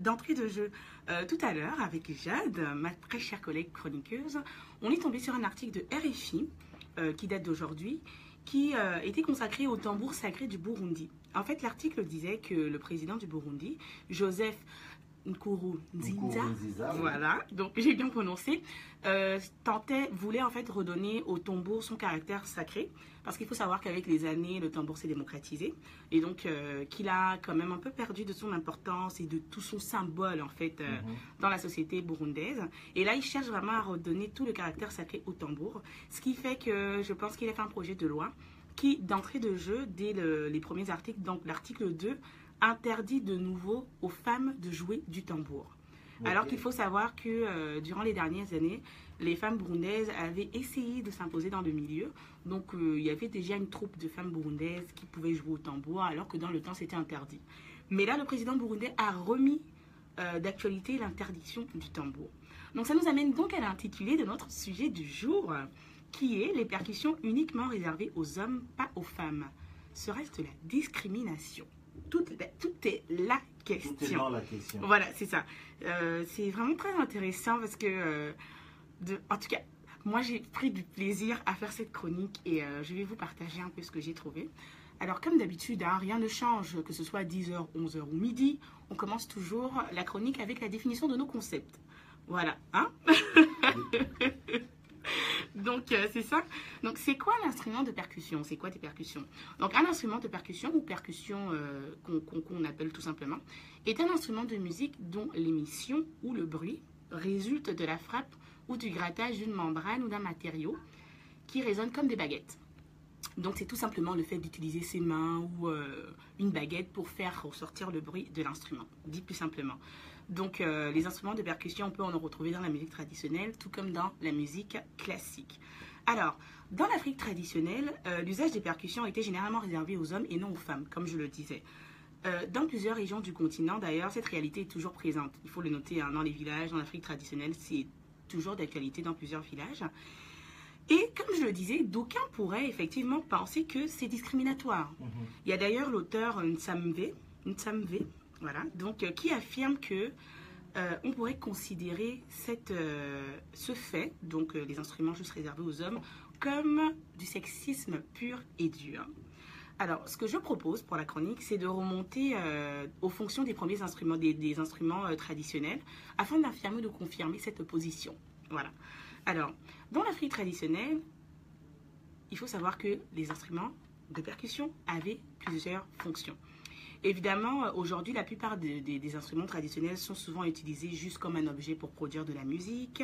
D'entrée de jeu, euh, tout à l'heure, avec Jade, ma très chère collègue chroniqueuse, on est tombé sur un article de RFI euh, qui date d'aujourd'hui, qui euh, était consacré au tambour sacré du Burundi. En fait, l'article disait que le président du Burundi, Joseph Nkurunziza, oui. voilà, donc j'ai bien prononcé, euh, tentait, voulait en fait redonner au tambour son caractère sacré, parce qu'il faut savoir qu'avec les années, le tambour s'est démocratisé, et donc euh, qu'il a quand même un peu perdu de son importance et de tout son symbole en fait euh, Mhm. dans la société burundaise. Et là, il cherche vraiment à redonner tout le caractère sacré au tambour, ce qui fait que je pense qu'il a fait un projet de loi qui, d'entrée de jeu, dès le- les premiers articles, donc l'article 2, interdit de nouveau aux femmes de jouer du tambour. Alors qu'il faut savoir que euh, durant les dernières années, les femmes burundaises avaient essayé de s'imposer dans le milieu. Donc euh, il y avait déjà une troupe de femmes burundaises qui pouvaient jouer au tambour, alors que dans le temps c'était interdit. Mais là, le président burundais a remis euh, d'actualité l'interdiction du tambour. Donc ça nous amène donc à l'intitulé de notre sujet du jour, qui est les percussions uniquement réservées aux hommes, pas aux femmes. Serait-ce de la discrimination? Tout, tout est la question. Tout est dans la question. Voilà, c'est ça. Euh, c'est vraiment très intéressant parce que, euh, de, en tout cas, moi j'ai pris du plaisir à faire cette chronique et euh, je vais vous partager un peu ce que j'ai trouvé. Alors, comme d'habitude, hein, rien ne change, que ce soit 10h, 11h ou midi, on commence toujours la chronique avec la définition de nos concepts. Voilà, hein? Donc, euh, c'est ça. Donc, c'est quoi l'instrument de percussion? C'est quoi des percussions? Donc, un instrument de percussion ou percussion euh, qu'on appelle tout simplement est un instrument de musique dont l'émission ou le bruit résulte de la frappe ou du grattage d'une membrane ou d'un matériau qui résonne comme des baguettes. Donc c'est tout simplement le fait d'utiliser ses mains ou euh, une baguette pour faire ressortir le bruit de l'instrument, dit plus simplement. Donc euh, les instruments de percussion, on peut en retrouver dans la musique traditionnelle, tout comme dans la musique classique. Alors, dans l'Afrique traditionnelle, euh, l'usage des percussions était généralement réservé aux hommes et non aux femmes, comme je le disais. Euh, dans plusieurs régions du continent, d'ailleurs, cette réalité est toujours présente. Il faut le noter hein, dans les villages, dans l'Afrique traditionnelle, c'est toujours d'actualité dans plusieurs villages. Et comme je le disais, d'aucuns pourraient effectivement penser que c'est discriminatoire. Mhm. Il y a d'ailleurs l'auteur Nsamve, Nsamve, voilà, donc, euh, qui affirme que euh, on pourrait considérer cette, euh, ce fait, donc les instruments juste réservés aux hommes, comme du sexisme pur et dur. Alors, ce que je propose pour la chronique, c'est de remonter aux fonctions des premiers instruments, des, instruments traditionnels, afin d'affirmer ou de confirmer cette position. Voilà. Alors, dans l'Afrique traditionnelle, il faut savoir que les instruments de percussion avaient plusieurs fonctions. Évidemment, euh, aujourd'hui, la plupart des, instruments traditionnels sont souvent utilisés juste comme un objet pour produire de la musique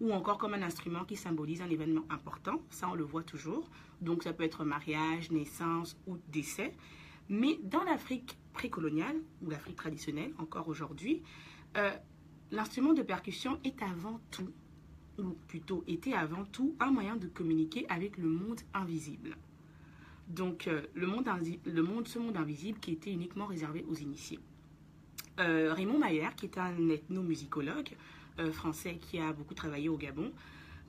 ou encore comme un instrument qui symbolise un événement important. Ça, on le voit toujours. Donc, ça peut être mariage, naissance ou décès. Mais dans l'Afrique précoloniale ou l'Afrique traditionnelle, encore aujourd'hui, euh, l'instrument de percussion est avant tout, ou plutôt était avant tout, un moyen de communiquer avec le monde invisible. Donc, euh, le, monde invi- le monde, ce monde invisible qui était uniquement réservé aux initiés. Euh, Raymond Mayer, qui est un ethnomusicologue euh, français qui a beaucoup travaillé au Gabon,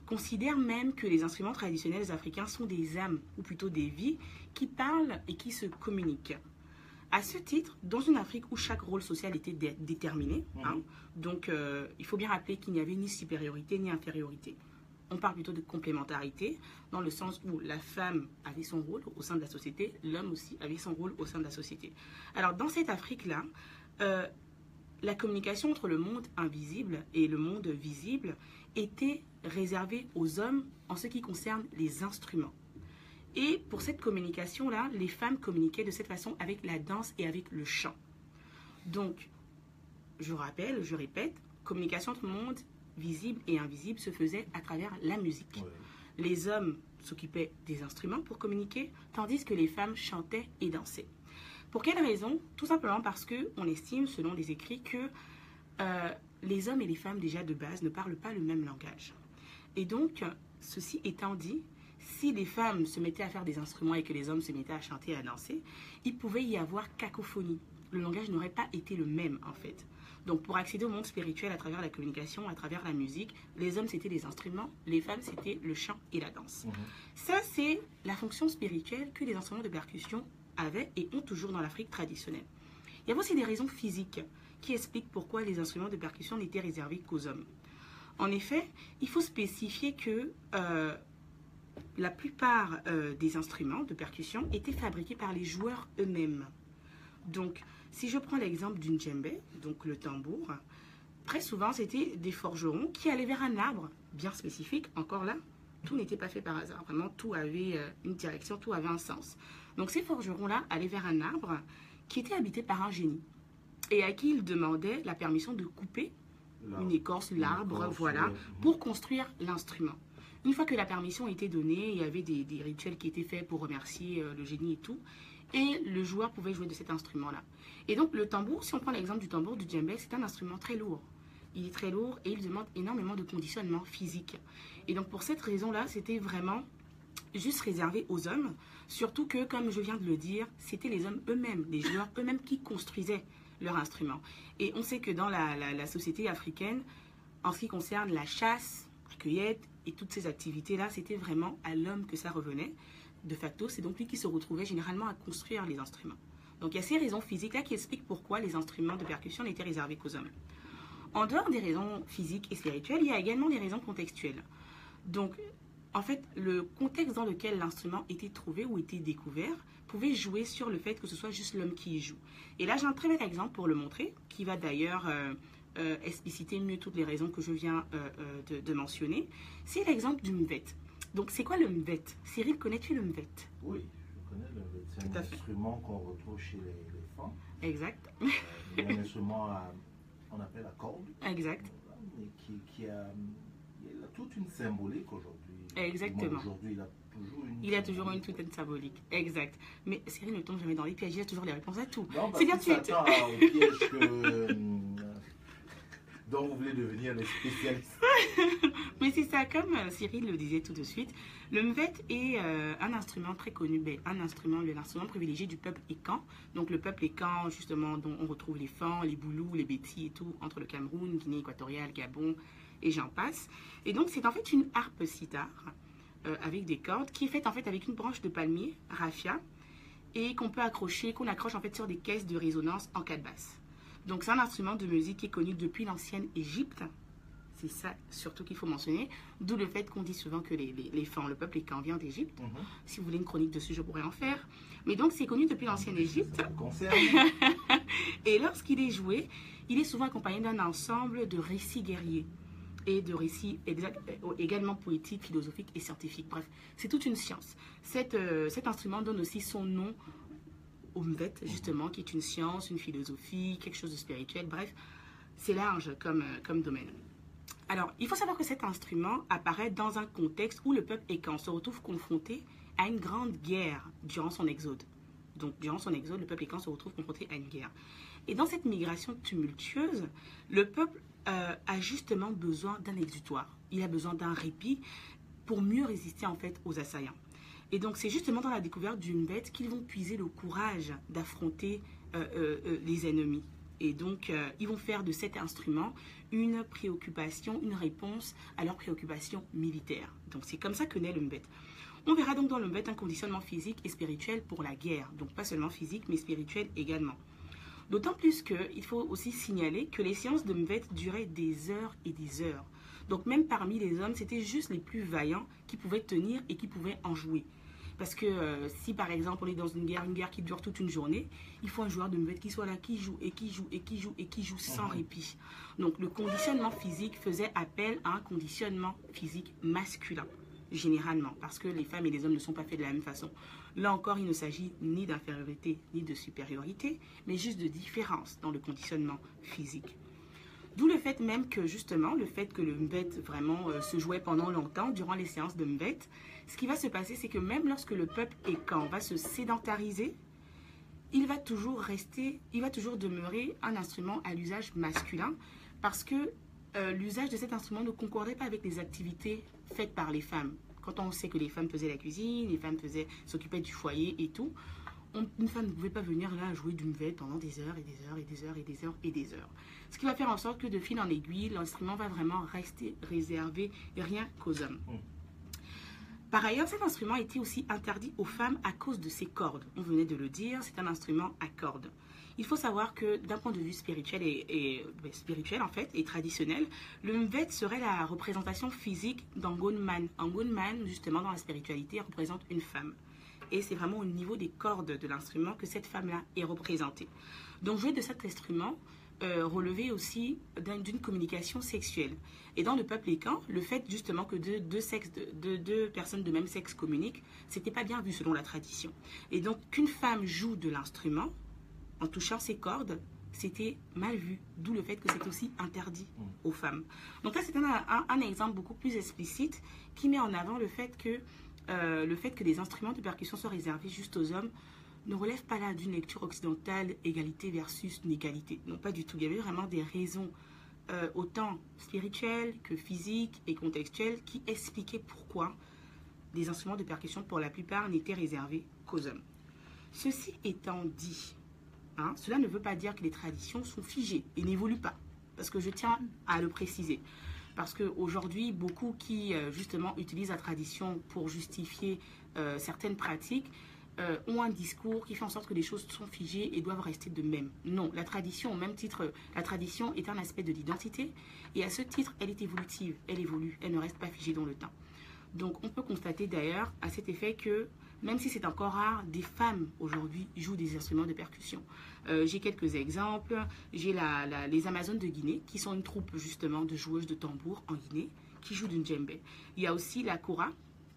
considère même que les instruments traditionnels africains sont des âmes, ou plutôt des vies, qui parlent et qui se communiquent. À ce titre, dans une Afrique où chaque rôle social était dé- déterminé, hein, donc euh, il faut bien rappeler qu'il n'y avait ni supériorité ni infériorité. On parle plutôt de complémentarité, dans le sens où la femme avait son rôle au sein de la société, l'homme aussi avait son rôle au sein de la société. Alors dans cette Afrique-là, euh, la communication entre le monde invisible et le monde visible était réservée aux hommes en ce qui concerne les instruments. Et pour cette communication-là, les femmes communiquaient de cette façon avec la danse et avec le chant. Donc, je rappelle, je répète, communication entre le monde visible et invisible se faisait à travers la musique. Ouais. Les hommes s'occupaient des instruments pour communiquer, tandis que les femmes chantaient et dansaient. Pour quelle raison? Tout simplement parce que on estime, selon des écrits, que euh, les hommes et les femmes déjà de base ne parlent pas le même langage. Et donc, ceci étant dit, si les femmes se mettaient à faire des instruments et que les hommes se mettaient à chanter et à danser, il pouvait y avoir cacophonie. Le langage n'aurait pas été le même en fait. Donc pour accéder au monde spirituel à travers la communication, à travers la musique, les hommes c'était les instruments, les femmes c'était le chant et la danse. Mhm. Ça c'est la fonction spirituelle que les instruments de percussion avaient et ont toujours dans l'Afrique traditionnelle. Il y avait aussi des raisons physiques qui expliquent pourquoi les instruments de percussion n'étaient réservés qu'aux hommes. En effet, il faut spécifier que euh, la plupart euh, des instruments de percussion étaient fabriqués par les joueurs eux-mêmes. Donc, si je prends l'exemple d'une djembé, donc le tambour, très souvent c'était des forgerons qui allaient vers un arbre bien spécifique. Encore là, tout n'était pas fait par hasard. Vraiment, tout avait euh, une direction, tout avait un sens. Donc, ces forgerons-là allaient vers un arbre qui était habité par un génie et à qui ils demandaient la permission de couper une écorce, l'arbre, voilà, pour construire l'instrument. Une fois que la permission était donnée, il y avait des, rituels qui étaient faits pour remercier euh, le génie et tout. Et le joueur pouvait jouer de cet instrument-là. Et donc le tambour, si on prend l'exemple du tambour du djembé, c'est un instrument très lourd. Il est très lourd et il demande énormément de conditionnement physique. Et donc pour cette raison-là, c'était vraiment juste réservé aux hommes. Surtout que, comme je viens de le dire, c'était les hommes eux-mêmes, les joueurs eux-mêmes qui construisaient leur instrument. Et on sait que dans la, société africaine, en ce qui concerne la chasse, cueillette et toutes ces activités-là, c'était vraiment à l'homme que ça revenait. De facto, c'est donc lui qui se retrouvait généralement à construire les instruments. Donc il y a ces raisons physiques-là qui expliquent pourquoi les instruments de percussion n'étaient réservés qu'aux hommes. En dehors des raisons physiques et spirituelles, il y a également des raisons contextuelles. Donc, en fait, le contexte dans lequel l'instrument était trouvé ou était découvert pouvez jouer sur le fait que ce soit juste l'homme qui y joue. Et là, j'ai un très bel exemple pour le montrer, qui va d'ailleurs euh, euh, expliciter mieux toutes les raisons que je viens euh, de, mentionner. C'est l'exemple du mvet. Donc, c'est quoi le mvet? Cyril, connais-tu le mvet? Oui, je connais le mvet. C'est un instrument qu'on retrouve chez les, femmes. Exact. un instrument, on appelle la corde. Exact. qui, qui a, il a toute une symbolique aujourd'hui. Exactement. Aujourd'hui, il a il a toujours une toute symbolique. Exact. Mais Cyril ne tombe jamais dans les pièges. Il a toujours les réponses à tout. C'est bien tu piège que. Donc vous voulez devenir le spécialiste. Mais c'est ça, comme euh, Cyril le disait tout de suite, le mvet est euh, un instrument très connu, ben, un instrument, l'instrument privilégié du peuple écan. Donc le peuple écan, justement, dont on retrouve les fans, les boulous, les bétis et tout, entre le Cameroun, Guinée équatoriale, Gabon, et j'en passe. Et donc c'est en fait une harpe sitar euh, avec des cordes, qui est faite en fait avec une branche de palmier, raffia, et qu'on peut accrocher, qu'on accroche en fait sur des caisses de résonance en quatre basses. Donc c'est un instrument de musique qui est connu depuis l'ancienne Égypte. C'est ça surtout qu'il faut mentionner. D'où le fait qu'on dit souvent que les, les, les le peuple, les camps vient d'Égypte. Mhm. Si vous voulez une chronique dessus, je pourrais en faire. Mais donc c'est connu depuis l'ancienne Égypte. et lorsqu'il est joué, il est souvent accompagné d'un ensemble de récits guerriers et de récits euh, également poétiques, philosophiques et scientifiques. Bref, c'est toute une science. Euh, cet instrument donne aussi son nom au Mvet, justement, qui est une science, une philosophie, quelque chose de spirituel. Bref, c'est large comme, euh, comme domaine. Alors, il faut savoir que cet instrument apparaît dans un contexte où le peuple écan se retrouve confronté à une grande guerre durant son exode. Donc, durant son exode, le peuple écan se retrouve confronté à une guerre. Et dans cette migration tumultueuse, le peuple euh, a justement besoin d'un exutoire. Il a besoin d'un répit pour mieux résister en fait aux assaillants. Et donc c'est justement dans la découverte d'une bête qu'ils vont puiser le courage d'affronter euh, euh, les ennemis. Et donc ils vont faire de cet instrument une préoccupation, une réponse à leur préoccupation militaire. Donc c'est comme ça que naît le mbet. On verra donc dans le mbet un conditionnement physique et spirituel pour la guerre. Donc pas seulement physique mais spirituel également. D'autant plus qu'il faut aussi signaler que les séances de Mvet duraient des heures et des heures. Donc même parmi les hommes, c'était juste les plus vaillants qui pouvaient tenir et qui pouvaient en jouer. Parce que euh, si par exemple on est dans une guerre, une guerre qui dure toute une journée, il faut un joueur de Mvet qui soit là, qui joue et qui joue et qui joue et qui joue sans mhm. répit. Donc le conditionnement physique faisait appel à un conditionnement physique masculin, généralement, parce que les femmes et les hommes ne sont pas faits de la même façon. Là encore, il ne s'agit ni d'infériorité ni de supériorité, mais juste de différence dans le conditionnement physique. D'où le fait même que justement, le fait que le mbet vraiment euh, se jouait pendant longtemps durant les séances de mbet, ce qui va se passer, c'est que même lorsque le peuple quand va se sédentariser, il va toujours rester, il va toujours demeurer un instrument à l'usage masculin parce que euh, l'usage de cet instrument ne concordait pas avec les activités faites par les femmes. Quand on sait que les femmes faisaient la cuisine, les femmes s'occupaient du foyer et tout, une femme ne pouvait pas venir là jouer d'une vête pendant des heures et des heures et des heures et des heures et des heures. Ce qui va faire en sorte que de fil en aiguille, l'instrument va vraiment rester réservé rien qu'aux hommes. Par ailleurs, cet instrument était aussi interdit aux femmes à cause de ses cordes. On venait de le dire, c'est un instrument à cordes. Il faut savoir que d'un point de vue spirituel et, ben, spirituel en fait et traditionnel, le mvet serait la représentation physique d'Angonman. Angonman, justement dans la spiritualité, représente une femme. Et c'est vraiment au niveau des cordes de l'instrument que cette femme-là est représentée. Donc jouer de cet instrument euh, relevait aussi d'une communication sexuelle. Et dans le peuple écan, le fait justement que deux, deux, sexes, deux, deux personnes de même sexe communiquent, c'était pas bien vu selon la tradition. Et donc qu'une femme joue de l'instrument, en touchant ses cordes, c'était mal vu, d'où le fait que c'est aussi interdit mm. aux femmes. Donc là, c'est un, exemple beaucoup plus explicite qui met en avant le fait que euh, le fait que les instruments de percussion soient réservés juste aux hommes ne relève pas là d'une lecture occidentale, égalité versus inégalité. Non, pas du tout. Il y avait vraiment des raisons euh, autant spirituelles que physiques et contextuelles qui expliquaient pourquoi des instruments de percussion, pour la plupart, n'étaient réservés qu'aux hommes. Ceci étant dit, Hein, cela ne veut pas dire que les traditions sont figées et n'évoluent pas. Parce que je tiens à le préciser. Parce qu'aujourd'hui, beaucoup qui euh, justement utilisent la tradition pour justifier euh, certaines pratiques euh, ont un discours qui fait en sorte que les choses sont figées et doivent rester de même. Non, la tradition, au même titre, la tradition est un aspect de l'identité et à ce titre, elle est évolutive, elle évolue, elle ne reste pas figée dans le temps. Donc on peut constater d'ailleurs à cet effet que même si c'est encore rare, des femmes aujourd'hui jouent des instruments de percussion. Euh, j'ai quelques exemples. J'ai la, les Amazones de Guinée, qui sont une troupe justement de joueuses de tambour en Guinée, qui jouent d'une djembé. Il y a aussi la kora,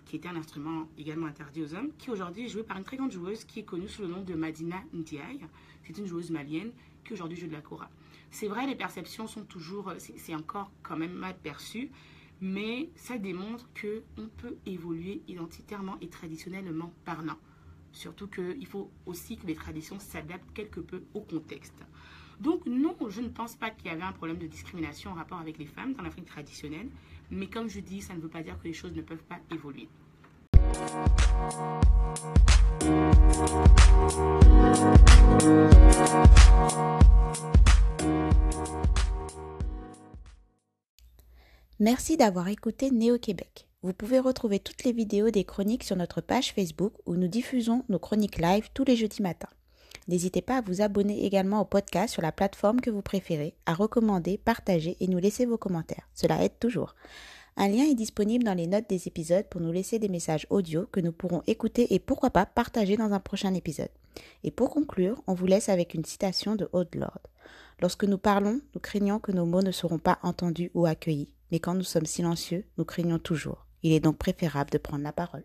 qui était un instrument également interdit aux hommes, qui aujourd'hui est joué par une très grande joueuse qui est connue sous le nom de Madina Ndiaye. C'est une joueuse malienne qui aujourd'hui joue de la kora. C'est vrai, les perceptions sont toujours, c'est encore quand même mal perçu, mais ça démontre que on peut évoluer identitairement et traditionnellement parlant. Surtout qu'il faut aussi que les traditions s'adaptent quelque peu au contexte. Donc non, je ne pense pas qu'il y avait un problème de discrimination en rapport avec les femmes dans l'Afrique traditionnelle, mais comme je dis, ça ne veut pas dire que les choses ne peuvent pas évoluer. Merci d'avoir écouté Néo-Québec. Vous pouvez retrouver toutes les vidéos des chroniques sur notre page Facebook où nous diffusons nos chroniques live tous les jeudis matins. N'hésitez pas à vous abonner également au podcast sur la plateforme que vous préférez, à recommander, partager et nous laisser vos commentaires. Cela aide toujours. Un lien est disponible dans les notes des épisodes pour nous laisser des messages audio que nous pourrons écouter et pourquoi pas partager dans un prochain épisode. Et pour conclure, on vous laisse avec une citation de Haute Lord. Lorsque nous parlons, nous craignons que nos mots ne seront pas entendus ou accueillis mais quand nous sommes silencieux, nous craignons toujours. Il est donc préférable de prendre la parole.